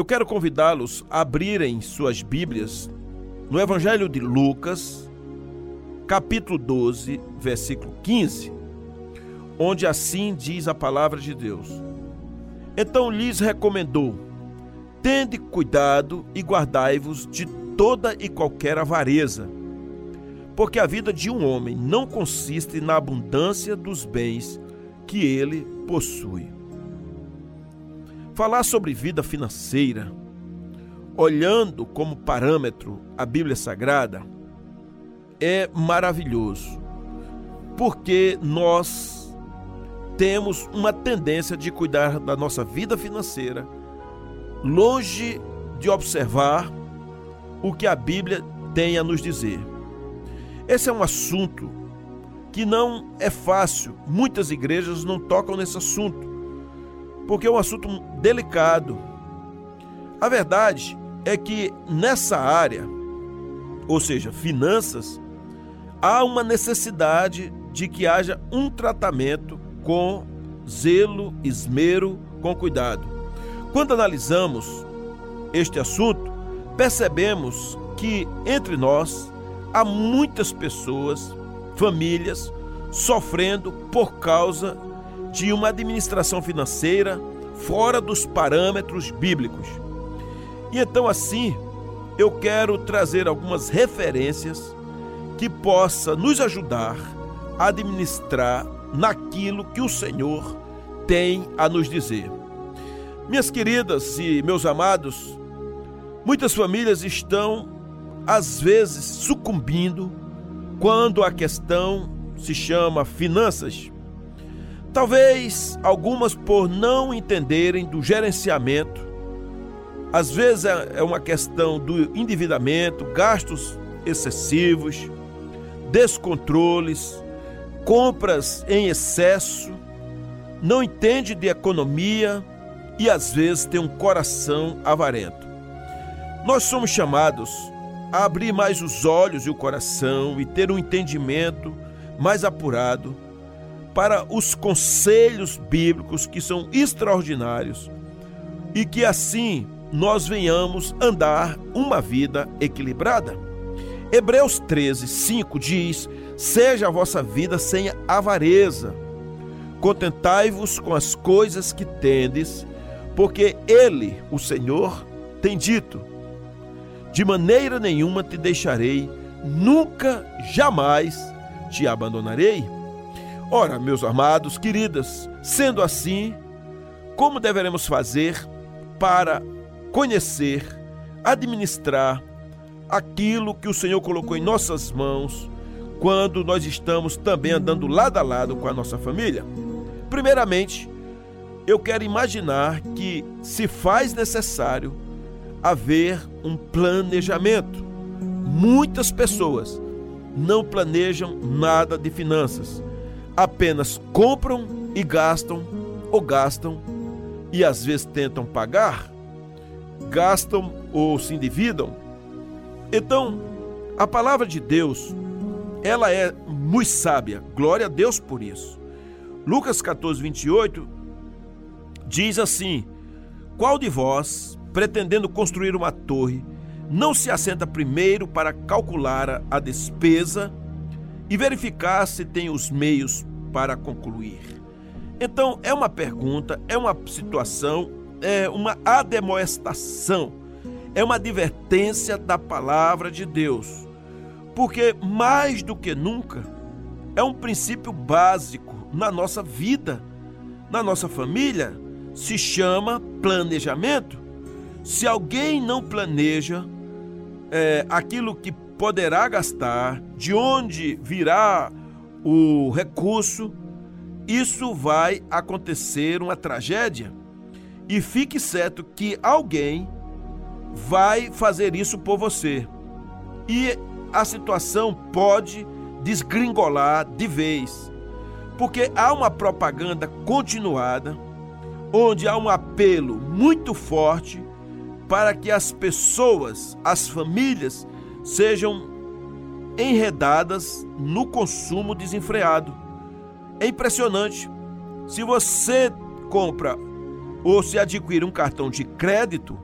Eu quero convidá-los a abrirem suas Bíblias no Evangelho de Lucas, capítulo 12, versículo 15, onde assim diz a palavra de Deus. Então lhes recomendou: Tende cuidado e guardai-vos de toda e qualquer avareza, porque a vida de um homem não consiste na abundância dos bens que ele possui. Falar sobre vida financeira, olhando como parâmetro a Bíblia Sagrada, é maravilhoso, porque nós temos uma tendência de cuidar da nossa vida financeira, longe de observar o que a Bíblia tem a nos dizer. Esse é um assunto que não é fácil. Muitas igrejas não tocam nesse assunto, porque é um assunto delicado. A verdade é que nessa área, ou seja, finanças, há uma necessidade de que haja um tratamento com zelo, esmero, com cuidado. Quando analisamos este assunto, percebemos que entre nós há muitas pessoas famílias sofrendo por causa de uma administração financeira fora dos parâmetros bíblicos. E então, assim, eu quero trazer algumas referências que possa nos ajudar a administrar naquilo que o Senhor tem a nos dizer. Minhas queridas e meus amados, muitas famílias estão às vezes sucumbindo quando a questão se chama finanças. Talvez algumas por não entenderem do gerenciamento. Às vezes é, é uma questão do endividamento, gastos excessivos, descontroles, compras em excesso, não entende de economia e às vezes tem um coração avarento. Nós somos chamados a abrir mais os olhos e o coração e ter um entendimento mais apurado para os conselhos bíblicos que são extraordinários e que assim nós venhamos andar uma vida equilibrada. Hebreus 13, 5 diz: Seja a vossa vida sem avareza, contentai-vos com as coisas que tendes, porque Ele, o Senhor, tem dito: de maneira nenhuma te deixarei, nunca, jamais te abandonarei. Ora, meus amados, queridas, sendo assim, como deveremos fazer para conhecer, administrar aquilo que o Senhor colocou em nossas mãos quando nós estamos também andando lado a lado com a nossa família? Primeiramente, eu quero imaginar que se faz necessário haver um planejamento. Muitas pessoas não planejam nada de finanças, apenas compram e gastam, ou gastam e às vezes tentam pagar, gastam ou se endividam. Então, a palavra de Deus, ela é muito sábia, glória a Deus por isso. Lucas 14, 28 diz assim: Qual de vós, pretendendo construir uma torre, não se assenta primeiro para calcular a despesa e verificar se tem os meios para concluir. Então, é uma pergunta, é uma situação, é uma ademoestação, é uma advertência da palavra de Deus. Porque mais do que nunca, é um princípio básico na nossa vida, na nossa família, se chama planejamento. Se alguém não planeja é, aquilo que poderá gastar, de onde virá o recurso, isso vai acontecer uma tragédia. E fique certo que alguém vai fazer isso por você. E a situação pode desgringolar de vez. Porque há uma propaganda continuada, onde há um apelo muito forte para que as pessoas, as famílias, sejam enredadas no consumo desenfreado. É impressionante. Se você compra ou se adquire um cartão de crédito,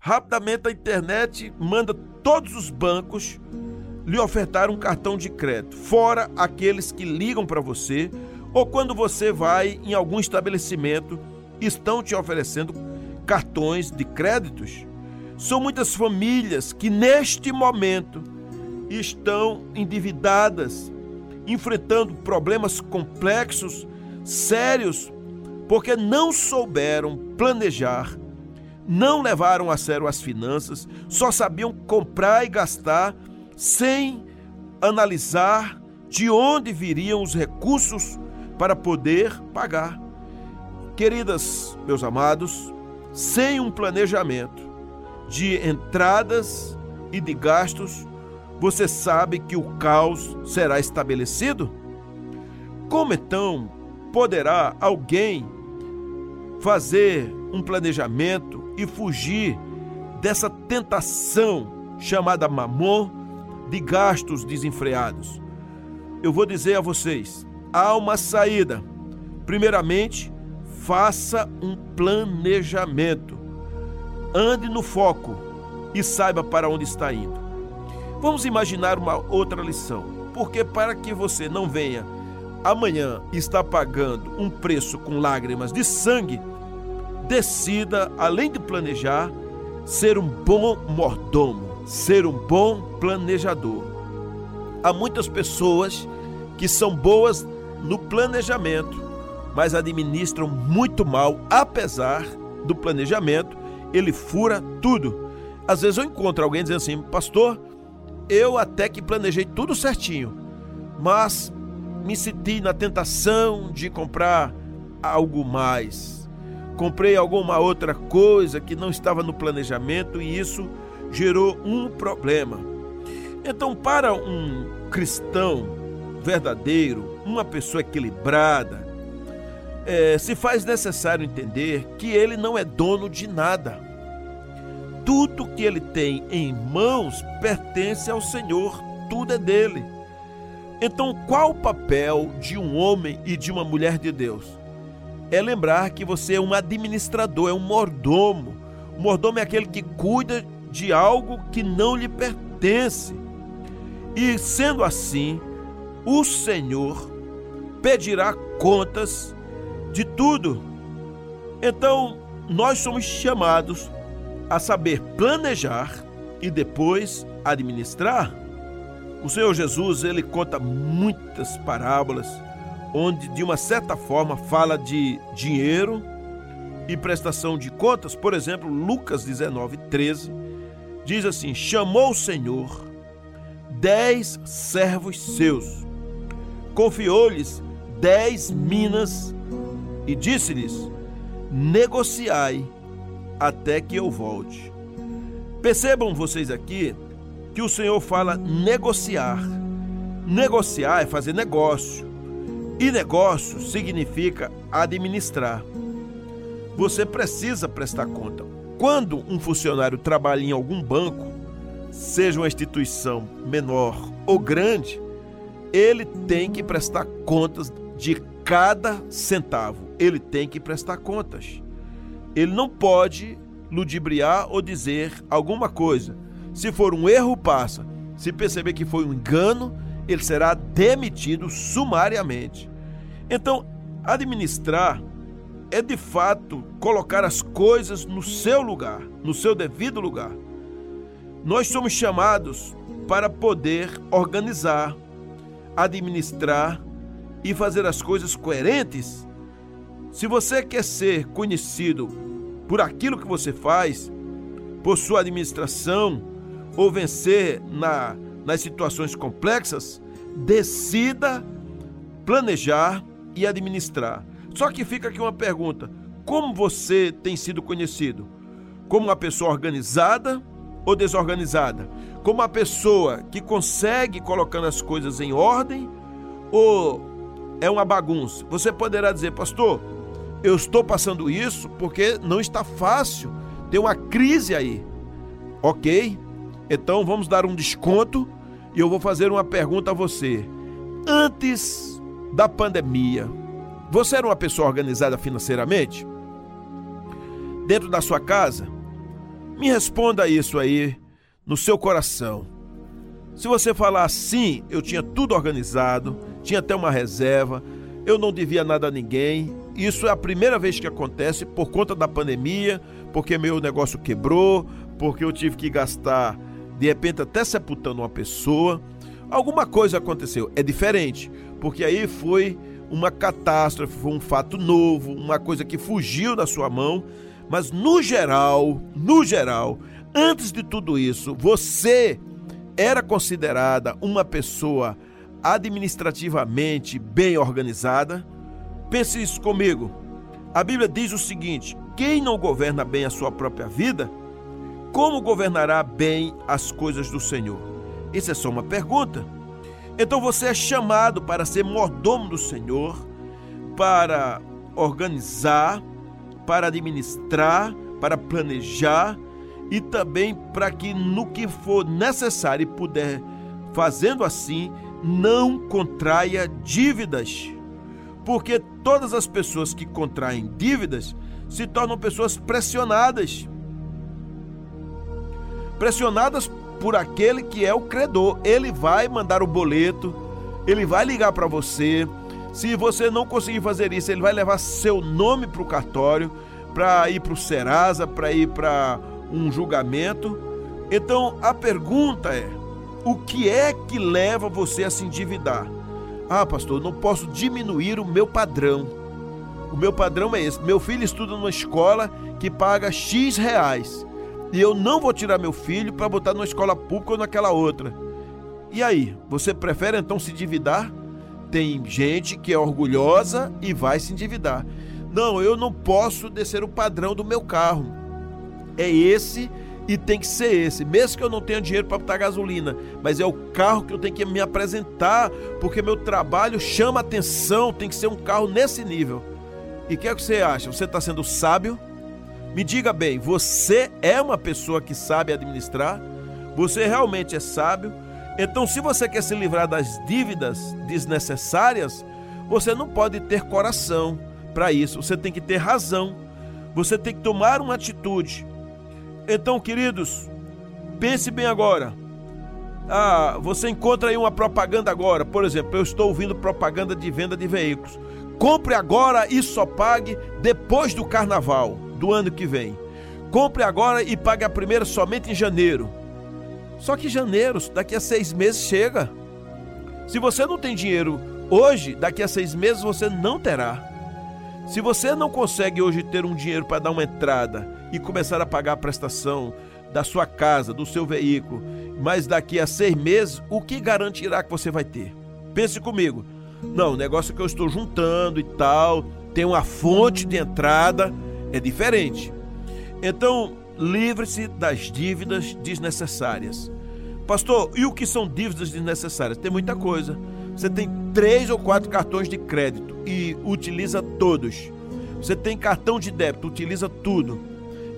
Rapidamente a internet manda todos os bancos lhe ofertar um cartão de crédito, fora aqueles que ligam para você ou quando você vai em algum estabelecimento estão te oferecendo cartões de créditos. São muitas famílias que neste momento estão endividadas, enfrentando problemas complexos, sérios, porque não souberam planejar, não levaram a sério as finanças, só sabiam comprar e gastar sem analisar de onde viriam os recursos para poder pagar. Queridas, meus amados, sem um planejamento de entradas e de gastos, você sabe que o caos será estabelecido? Como então poderá alguém fazer um planejamento e fugir dessa tentação chamada mamon de gastos desenfreados? Eu vou dizer a vocês: há uma saída. Primeiramente, faça um planejamento. Ande no foco e saiba para onde está indo. Vamos imaginar uma outra lição, porque para que você não venha amanhã estar pagando um preço com lágrimas de sangue, decida, além de planejar, ser um bom mordomo, ser um bom planejador. Há muitas pessoas que são boas no planejamento, mas administram muito mal, apesar do planejamento, ele fura tudo. Às vezes eu encontro alguém dizendo assim, pastor, eu até que planejei tudo certinho, mas me senti na tentação de comprar algo mais. Comprei alguma outra coisa que não estava no planejamento e isso gerou um problema. Então, para um cristão verdadeiro, uma pessoa equilibrada, é, se faz necessário entender que ele não é dono de nada tudo que ele tem em mãos pertence ao Senhor, tudo é dele. Então, qual o papel de um homem e de uma mulher de Deus? É lembrar que você é um administrador, é um mordomo. O mordomo é aquele que cuida de algo que não lhe pertence. E sendo assim, o Senhor pedirá contas de tudo. Então, nós somos chamados a saber planejar e depois administrar. O Senhor Jesus, ele conta muitas parábolas onde de uma certa forma fala de dinheiro e prestação de contas. Por exemplo, Lucas 19, 13 diz assim: Chamou o Senhor dez servos seus, confiou-lhes dez minas e disse-lhes: Negociai até que eu volte. Percebam vocês aqui que o Senhor fala negociar. Negociar é fazer negócio. E negócio significa administrar. Você precisa prestar conta. Quando um funcionário trabalha em algum banco, seja uma instituição menor ou grande, ele tem que prestar contas de cada centavo. Ele tem que prestar contas ele não pode ludibriar ou dizer alguma coisa. Se for um erro, passa. Se perceber que foi um engano, ele será demitido sumariamente. Então, administrar é de fato colocar as coisas no seu lugar, no seu devido lugar. Nós somos chamados para poder organizar, administrar e fazer as coisas coerentes. Se você quer ser conhecido por aquilo que você faz, por sua administração ou vencer na, nas situações complexas, decida planejar e administrar. Só que fica aqui uma pergunta: como você tem sido conhecido? Como uma pessoa organizada ou desorganizada? Como uma pessoa que consegue colocando as coisas em ordem ou é uma bagunça? Você poderá dizer, pastor, eu estou passando isso porque não está fácil, tem uma crise aí. Ok? Então vamos dar um desconto e eu vou fazer uma pergunta a você. Antes da pandemia, você era uma pessoa organizada financeiramente? Dentro da sua casa, Me responda isso aí no seu coração. Se você falar assim, eu tinha tudo organizado, tinha até uma reserva, eu não devia nada a ninguém. Isso é a primeira vez que acontece por conta da pandemia, porque meu negócio quebrou, porque eu tive que gastar de repente até sepultando uma pessoa. Alguma coisa aconteceu. É diferente, porque aí foi uma catástrofe, foi um fato novo, uma coisa que fugiu da sua mão. Mas no geral, no geral, antes de tudo isso, você era considerada uma pessoa administrativamente bem organizada? Pense isso comigo. A Bíblia diz o seguinte: quem não governa bem a sua própria vida, como governará bem as coisas do Senhor? Isso é só uma pergunta. Então você é chamado para ser mordomo do Senhor, para organizar, para administrar, para planejar e também para que no que for necessário e puder, fazendo assim, não contraia dívidas. Porque todas as pessoas que contraem dívidas se tornam pessoas pressionadas. Pressionadas por aquele que é o credor. Ele vai mandar o boleto, ele vai ligar para você. Se você não conseguir fazer isso, ele vai levar seu nome para o cartório, para ir para o Serasa, para ir para um julgamento. Então a pergunta é: o que é que leva você a se endividar? Ah, pastor, não posso diminuir o meu padrão. O meu padrão é esse: meu filho estuda numa escola que paga X reais e eu não vou tirar meu filho para botar numa escola pública ou naquela outra. E aí, você prefere então se endividar? Tem gente que é orgulhosa e vai se endividar. Não, eu não posso descer o padrão do meu carro. É esse e tem que ser esse, mesmo que eu não tenha dinheiro para botar gasolina, mas é o carro que eu tenho que me apresentar, porque meu trabalho chama atenção, tem que ser um carro nesse nível. E o que, é que você acha? Você está sendo sábio? Me diga bem, você é uma pessoa que sabe administrar? Você realmente é sábio? Então, se você quer se livrar das dívidas desnecessárias, você não pode ter coração para isso, você tem que ter razão, você tem que tomar uma atitude. Então, queridos, pense bem agora. Ah, você encontra aí uma propaganda agora, por exemplo, eu estou ouvindo propaganda de venda de veículos. Compre agora e só pague depois do carnaval do ano que vem. Compre agora e pague a primeira somente em janeiro. Só que janeiro, daqui a seis meses, chega. Se você não tem dinheiro hoje, daqui a seis meses você não terá. Se você não consegue hoje ter um dinheiro para dar uma entrada e começar a pagar a prestação da sua casa, do seu veículo, mas daqui a seis meses, o que garantirá que você vai ter? Pense comigo. Não, o negócio que eu estou juntando e tal, tem uma fonte de entrada é diferente. Então, livre-se das dívidas desnecessárias. Pastor, e o que são dívidas desnecessárias? Tem muita coisa. Você tem três ou quatro cartões de crédito e utiliza todos. Você tem cartão de débito, utiliza tudo.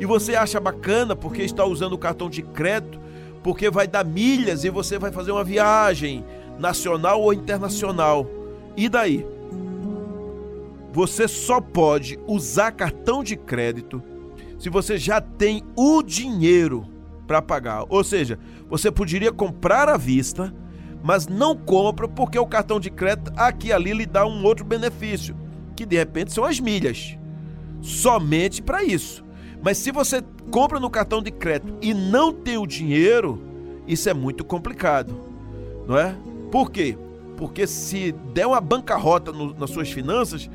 E você acha bacana porque está usando o cartão de crédito, porque vai dar milhas e você vai fazer uma viagem nacional ou internacional. E daí? Você só pode usar cartão de crédito se você já tem o dinheiro para pagar. Ou seja, você poderia comprar à vista, mas não compra porque o cartão de crédito aqui e ali lhe dá um outro benefício, que de repente são as milhas. Somente para isso. Mas se você compra no cartão de crédito e não tem o dinheiro, isso é muito complicado, não é? Por quê? Porque se der uma bancarrota no, nas suas finanças,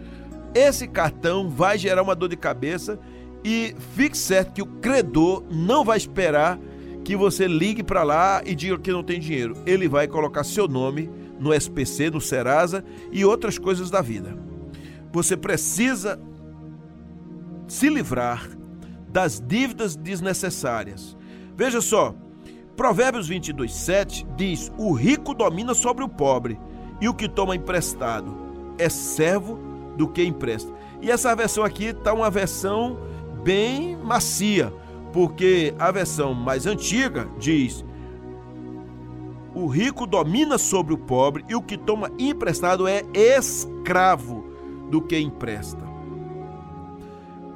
esse cartão vai gerar uma dor de cabeça e fique certo que o credor não vai esperar que você ligue para lá e diga que não tem dinheiro. Ele vai colocar seu nome no SPC, no Serasa e outras coisas da vida. Você precisa se livrar das dívidas desnecessárias. Veja só, Provérbios 22, 7 diz: O rico domina sobre o pobre, e o que toma emprestado é servo do que empresta. E essa versão aqui está uma versão bem macia, porque a versão mais antiga diz: o rico domina sobre o pobre e o que toma emprestado é escravo do que empresta.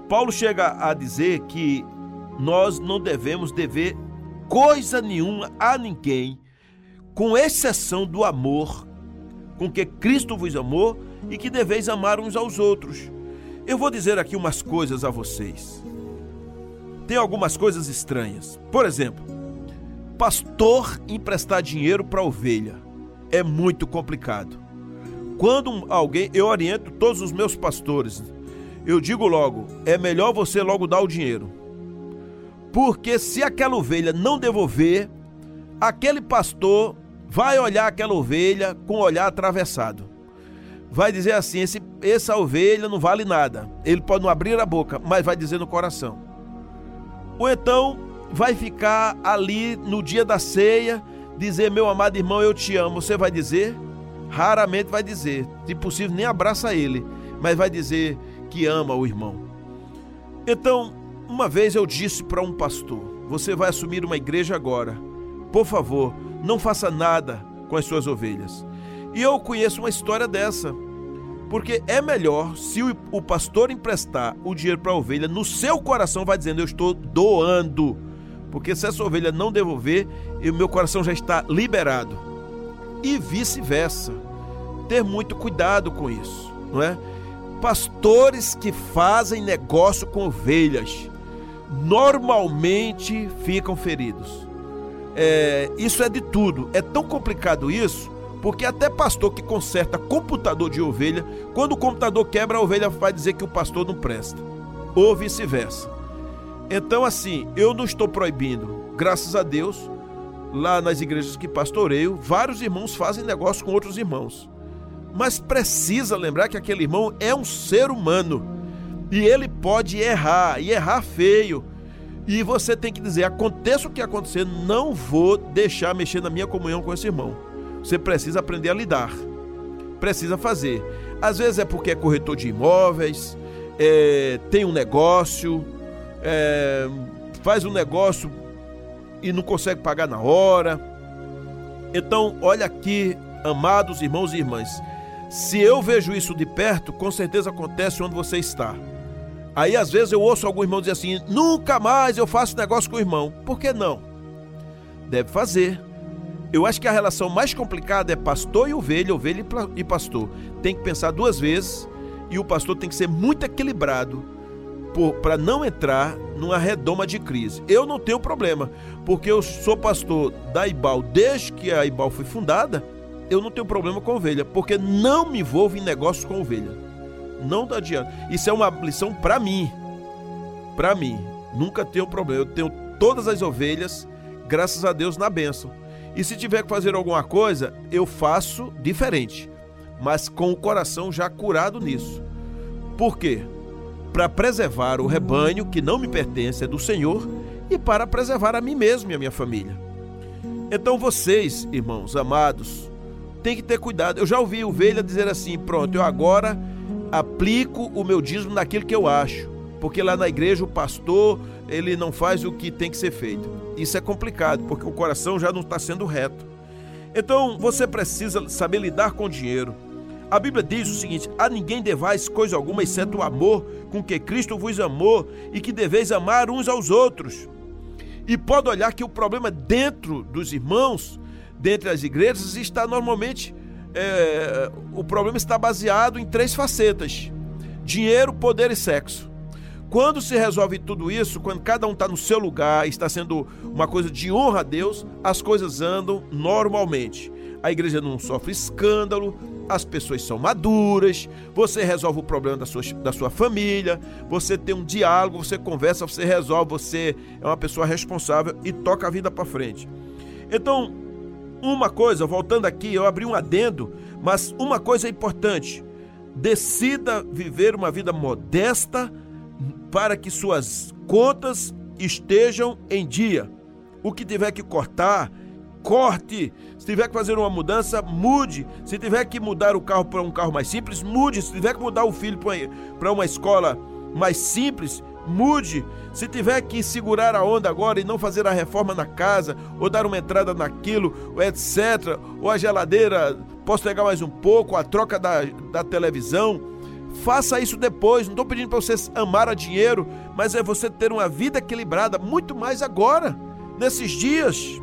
Paulo chega a dizer que nós não devemos dever coisa nenhuma a ninguém, com exceção do amor com que Cristo vos amou e que deveis amar uns aos outros. Eu vou dizer aqui umas coisas a vocês. Tem algumas coisas estranhas. Por exemplo, pastor emprestar dinheiro para ovelha é muito complicado. Quando alguém, eu oriento todos os meus pastores, eu digo logo, é melhor você logo dar o dinheiro. Porque se aquela ovelha não devolver, aquele pastor vai olhar aquela ovelha com o olhar atravessado. Vai dizer assim: esse, essa ovelha não vale nada. Ele pode não abrir a boca, mas vai dizer no coração. Ou então vai ficar ali no dia da ceia, dizer: Meu amado irmão, eu te amo. Você vai dizer? Raramente vai dizer. Se possível, nem abraça ele, mas vai dizer que ama o irmão. Então, uma vez eu disse para um pastor: Você vai assumir uma igreja agora. Por favor, não faça nada com as suas ovelhas. E eu conheço uma história dessa. Porque é melhor se o pastor emprestar o dinheiro para a ovelha, no seu coração vai dizendo: Eu estou doando. Porque se essa ovelha não devolver, o meu coração já está liberado. E vice-versa. Ter muito cuidado com isso, não é? Pastores que fazem negócio com ovelhas normalmente ficam feridos. É, isso é de tudo. É tão complicado isso, porque até pastor que conserta computador de ovelha, quando o computador quebra, a ovelha vai dizer que o pastor não presta. Ou vice-versa. Então, assim, eu não estou proibindo, graças a Deus, lá nas igrejas que pastoreio, vários irmãos fazem negócio com outros irmãos. Mas precisa lembrar que aquele irmão é um ser humano e ele pode errar, e errar feio. E você tem que dizer: aconteça o que acontecer, não vou deixar mexer na minha comunhão com esse irmão. Você precisa aprender a lidar. Precisa fazer. Às vezes é porque é corretor de imóveis, é, tem um negócio, é, faz um negócio e não consegue pagar na hora. Então, olha aqui, amados irmãos e irmãs. Se eu vejo isso de perto, com certeza acontece onde você está. Aí às vezes eu ouço algum irmão dizer assim: nunca mais eu faço negócio com o irmão. Por que não? Deve fazer. Eu acho que a relação mais complicada é pastor e ovelha, ovelha e pastor. Tem que pensar duas vezes e o pastor tem que ser muito equilibrado para não entrar numa redoma de crise. Eu não tenho problema, porque eu sou pastor da Ibal desde que a Ibal foi fundada. Eu não tenho problema com ovelha, porque não me envolvo em negócios com ovelha. Não adianta. Isso é uma lição para mim. Para mim. Nunca tenho problema. Eu tenho todas as ovelhas, graças a Deus, na bênção. E se tiver que fazer alguma coisa, eu faço diferente, mas com o coração já curado nisso. Por quê? Para preservar o rebanho que não me pertence, é do Senhor, e para preservar a mim mesmo e a minha família. Então vocês, irmãos amados, têm que ter cuidado. Eu já ouvi ovelha dizer assim: pronto, eu agora aplico o meu dízimo naquilo que eu acho, porque lá na igreja o pastor ele não faz o que tem que ser feito. Isso é complicado, porque o coração já não está sendo reto. Então você precisa saber lidar com o dinheiro. A Bíblia diz o seguinte: a ninguém devais coisa alguma exceto o amor com que Cristo vos amou e que deveis amar uns aos outros. E pode olhar que o problema dentro dos irmãos, dentre as igrejas, está normalmente é, o problema está baseado em três facetas: dinheiro, poder e sexo. Quando se resolve tudo isso, quando cada um está no seu lugar, está sendo uma coisa de honra a Deus, as coisas andam normalmente. A igreja não sofre escândalo, as pessoas são maduras, você resolve o problema da sua, da sua família, você tem um diálogo, você conversa, você resolve, você é uma pessoa responsável e toca a vida para frente. Então, uma coisa, voltando aqui, eu abri um adendo, mas uma coisa é importante: decida viver uma vida modesta para que suas contas estejam em dia. O que tiver que cortar, corte. Se tiver que fazer uma mudança, mude. Se tiver que mudar o carro para um carro mais simples, mude. Se tiver que mudar o filho para uma escola mais simples, mude. Se tiver que segurar a onda agora e não fazer a reforma na casa, ou dar uma entrada naquilo, etc., ou a geladeira, posso pegar mais um pouco, a troca da, da televisão, Faça isso depois. Não estou pedindo para você amar a dinheiro, mas é você ter uma vida equilibrada, muito mais agora, nesses dias.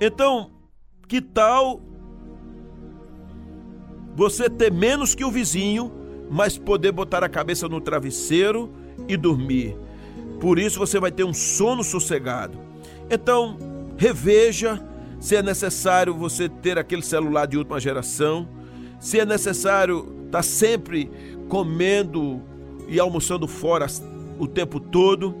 Então, que tal você ter menos que o vizinho, mas poder botar a cabeça no travesseiro e dormir? Por isso você vai ter um sono sossegado. Então, reveja se é necessário você ter aquele celular de última geração, se é necessário estar tá sempre comendo e almoçando fora o tempo todo,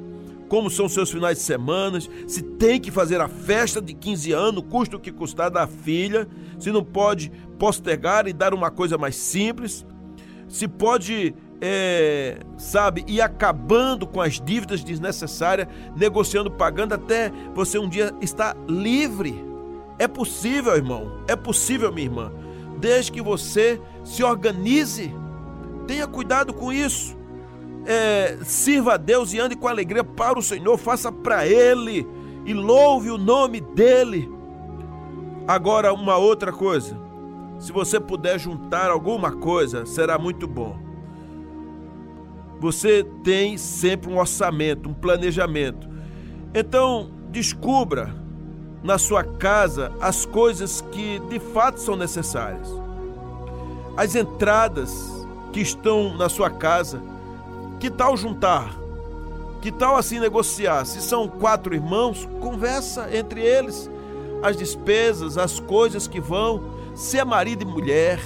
como são seus finais de semana, se tem que fazer a festa de 15 anos, custa o que custar da filha, se não pode postergar e dar uma coisa mais simples, se pode é, sabe, ir acabando com as dívidas desnecessárias, negociando, pagando, até você um dia estar livre. É possível, irmão, é possível, minha irmã, desde que você se organize. Tenha cuidado com isso. É, sirva a Deus e ande com alegria para o Senhor, faça para Ele e louve o nome dEle. Agora, uma outra coisa: se você puder juntar alguma coisa, será muito bom. Você tem sempre um orçamento, um planejamento. Então, descubra na sua casa as coisas que de fato são necessárias. As entradas que estão na sua casa, que tal juntar? Que tal assim negociar? Se são quatro irmãos, conversa entre eles as despesas, as coisas que vão, se é marido e mulher,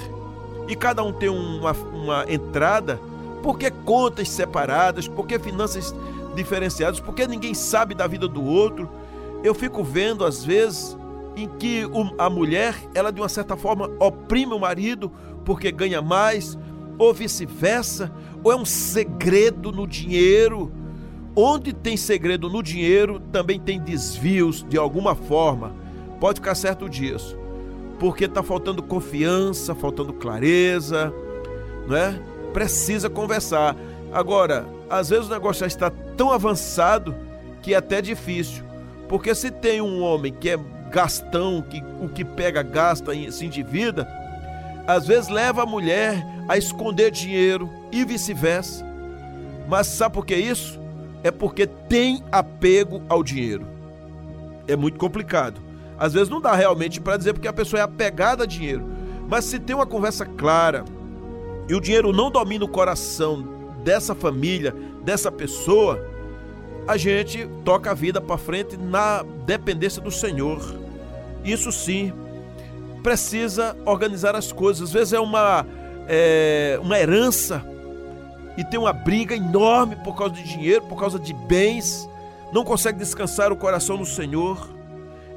e cada um tem uma, uma entrada, por que contas separadas? Por que finanças diferenciadas? Por que ninguém sabe da vida do outro? Eu fico vendo às vezes em que a mulher, ela de uma certa forma oprime o marido porque ganha mais, ou vice-versa, ou é um segredo no dinheiro. Onde tem segredo no dinheiro, também tem desvios de alguma forma. Pode ficar certo disso. Porque está faltando confiança, faltando clareza, não é? precisa conversar. Agora, às vezes o negócio já está tão avançado que é até difícil. Porque se tem um homem que é gastão, que o que pega gasta e se endivida, às vezes leva a mulher a esconder dinheiro e vice-versa. Mas sabe por que isso? É porque tem apego ao dinheiro. É muito complicado. Às vezes não dá realmente para dizer porque a pessoa é apegada a dinheiro. Mas se tem uma conversa clara, e o dinheiro não domina o coração dessa família, dessa pessoa, a gente toca a vida para frente na dependência do Senhor. Isso sim, precisa organizar as coisas. Às vezes é uma, é, uma herança e tem uma briga enorme por causa de dinheiro, por causa de bens, não consegue descansar o coração no Senhor.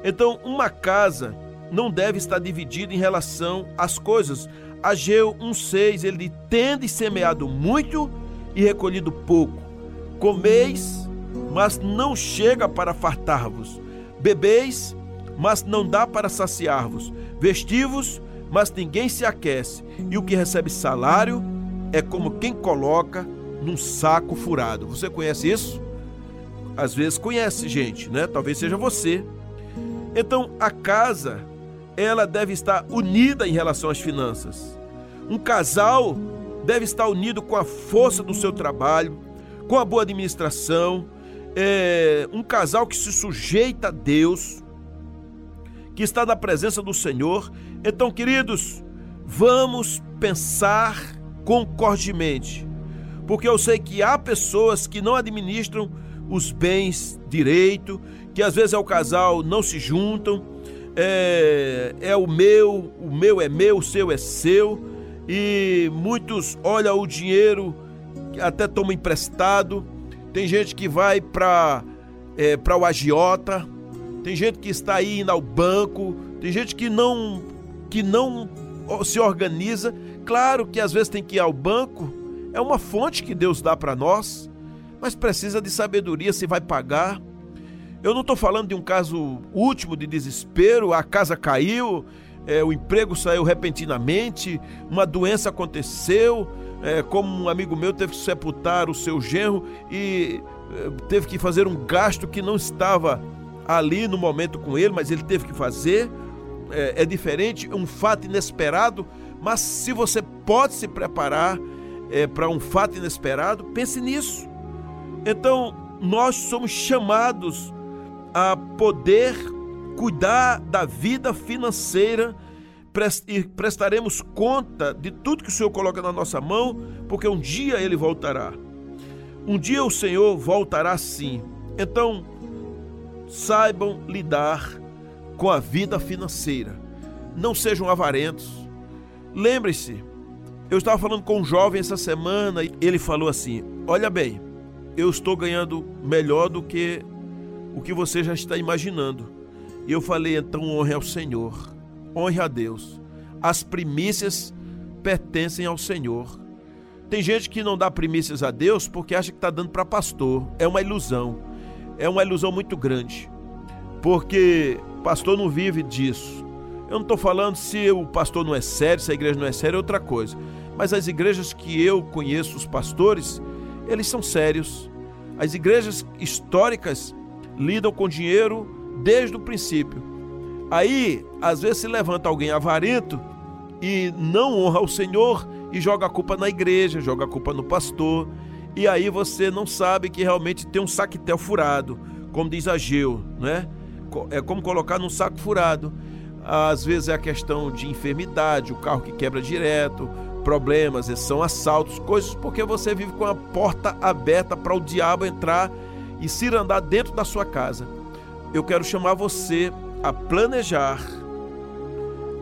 Então, uma casa não deve estar dividida em relação às coisas, Ageu 1,6, ele diz: Tendes semeado muito e recolhido pouco. Comeis, mas não chega para fartar-vos. Bebeis, mas não dá para saciar-vos. Vestivos, mas ninguém se aquece. E o que recebe salário é como quem coloca num saco furado. Você conhece isso? Às vezes conhece, gente, né? Talvez seja você. Então, a casa ela deve estar unida em relação às finanças. Um casal deve estar unido com a força do seu trabalho, com a boa administração. É, um casal que se sujeita a Deus, que está na presença do Senhor. Então, queridos, vamos pensar concordemente, porque eu sei que há pessoas que não administram os bens direito, que às vezes é o casal não se juntam, é, é o meu, o meu é meu, o seu é seu, e muitos olham o dinheiro, até tomam emprestado. Tem gente que vai para é, o agiota, tem gente que está aí indo ao banco, tem gente que não que não se organiza. Claro que às vezes tem que ir ao banco, é uma fonte que Deus dá para nós, mas precisa de sabedoria se vai pagar eu não estou falando de um caso último de desespero, a casa caiu, é, o emprego saiu repentinamente, uma doença aconteceu, é, como um amigo meu teve que sepultar o seu genro e é, teve que fazer um gasto que não estava ali no momento com ele, mas ele teve que fazer. É, é diferente, um fato inesperado, Mas se você pode se preparar é, para um fato inesperado, pense nisso. Então, nós somos chamados a poder cuidar da vida financeira e prestaremos conta de tudo que o Senhor coloca na nossa mão, porque um dia ele voltará. Um dia o Senhor voltará sim. Então, saibam lidar com a vida financeira. Não sejam avarentos. Lembre-se, eu estava falando com um jovem essa semana e ele falou assim: Olha bem, eu estou ganhando melhor do que o que você já está imaginando. E eu falei: então honre ao Senhor honre a Deus. As primícias pertencem ao Senhor. Tem gente que não dá primícias a Deus porque acha que está dando para pastor. É uma ilusão. É uma ilusão muito grande. Porque pastor não vive disso. Eu não estou falando se o pastor não é sério, se a igreja não é séria, é outra coisa. Mas as igrejas que eu conheço, os pastores, eles são sérios. As igrejas históricas lidam com dinheiro desde o princípio. Aí, às vezes, se levanta alguém avarento e não honra o Senhor e joga a culpa na igreja, joga a culpa no pastor. E aí você não sabe que realmente tem um saquetel furado, como diz Ageu, né? É como colocar num saco furado. Às vezes é a questão de enfermidade, o carro que quebra direto, problemas, são assaltos, coisas porque você vive com a porta aberta para o diabo entrar e se andar dentro da sua casa. Eu quero chamar você a planejar,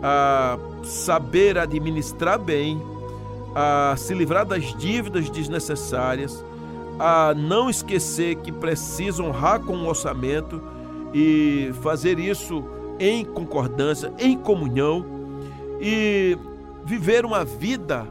a saber administrar bem, a se livrar das dívidas desnecessárias, a não esquecer que precisa honrar com o orçamento e fazer isso em concordância, em comunhão e viver uma vida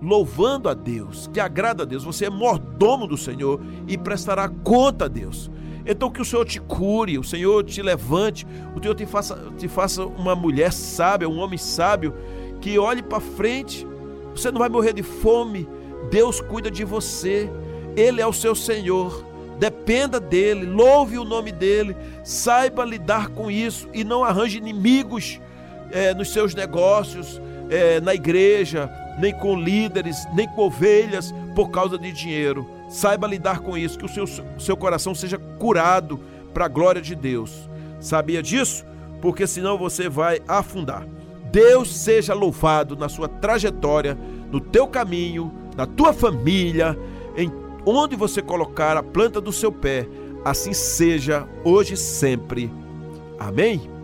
louvando a Deus, que agrada a Deus. Você é mordomo do Senhor e prestará conta a Deus. Então que o Senhor te cure, o Senhor te levante, o Senhor te faça, te faça uma mulher sábia, um homem sábio, que olhe para frente. Você não vai morrer de fome. Deus cuida de você. Ele é o seu Senhor. Dependa dele, louve o nome dele, saiba lidar com isso e não arranje inimigos é, nos seus negócios, é, na igreja, nem com líderes, nem com ovelhas por causa de dinheiro. Saiba lidar com isso, que o seu, seu coração seja curado para a glória de Deus. Sabia disso? Porque senão você vai afundar. Deus seja louvado na sua trajetória, no teu caminho, na tua família, em onde você colocar a planta do seu pé. Assim seja hoje e sempre. Amém?